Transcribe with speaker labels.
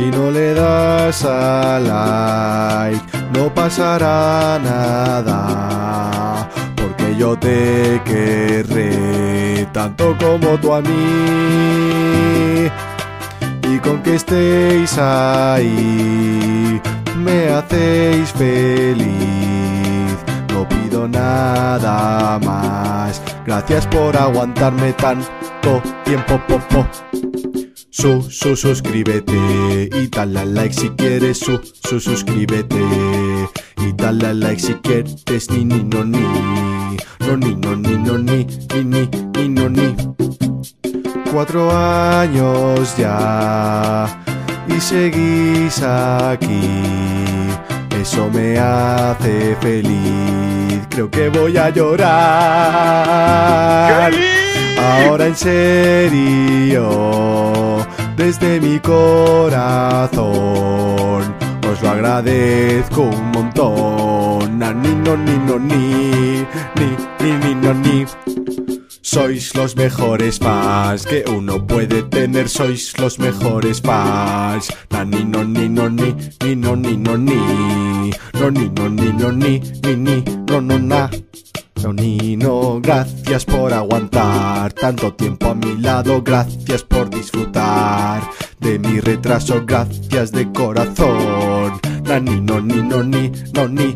Speaker 1: Si no le das a like, no pasará nada. Porque yo te querré tanto como tú a mí. Y con que estéis ahí, me hacéis feliz. No pido nada más. Gracias por aguantarme tanto tiempo, popo. Su, su, suscríbete y dale like si quieres. Su, su, suscríbete y dale like si quieres. Ni, ni, no, ni. No, ni, no, ni, no, ni. Ni, ni, ni, no, ni. Cuatro años ya y seguís aquí. Eso me hace feliz. Creo que voy a llorar. Ahora en serio, desde mi corazón, os lo agradezco un montón. Na, ni, no, ni, no, ni, ni, ni, ni, no, ni. Sois los mejores fans que uno puede tener, sois los mejores fans. Na, ni, no, ni, no, ni, ni, no, ni, no, ni. No, ni, no, ni, no, ni, ni, ni, no, no, na. No, ni, no, gracias por aguantar tanto tiempo a mi lado, gracias por disfrutar de mi retraso, gracias de corazón. Na, ni, no, ni, no, ni, no, ni,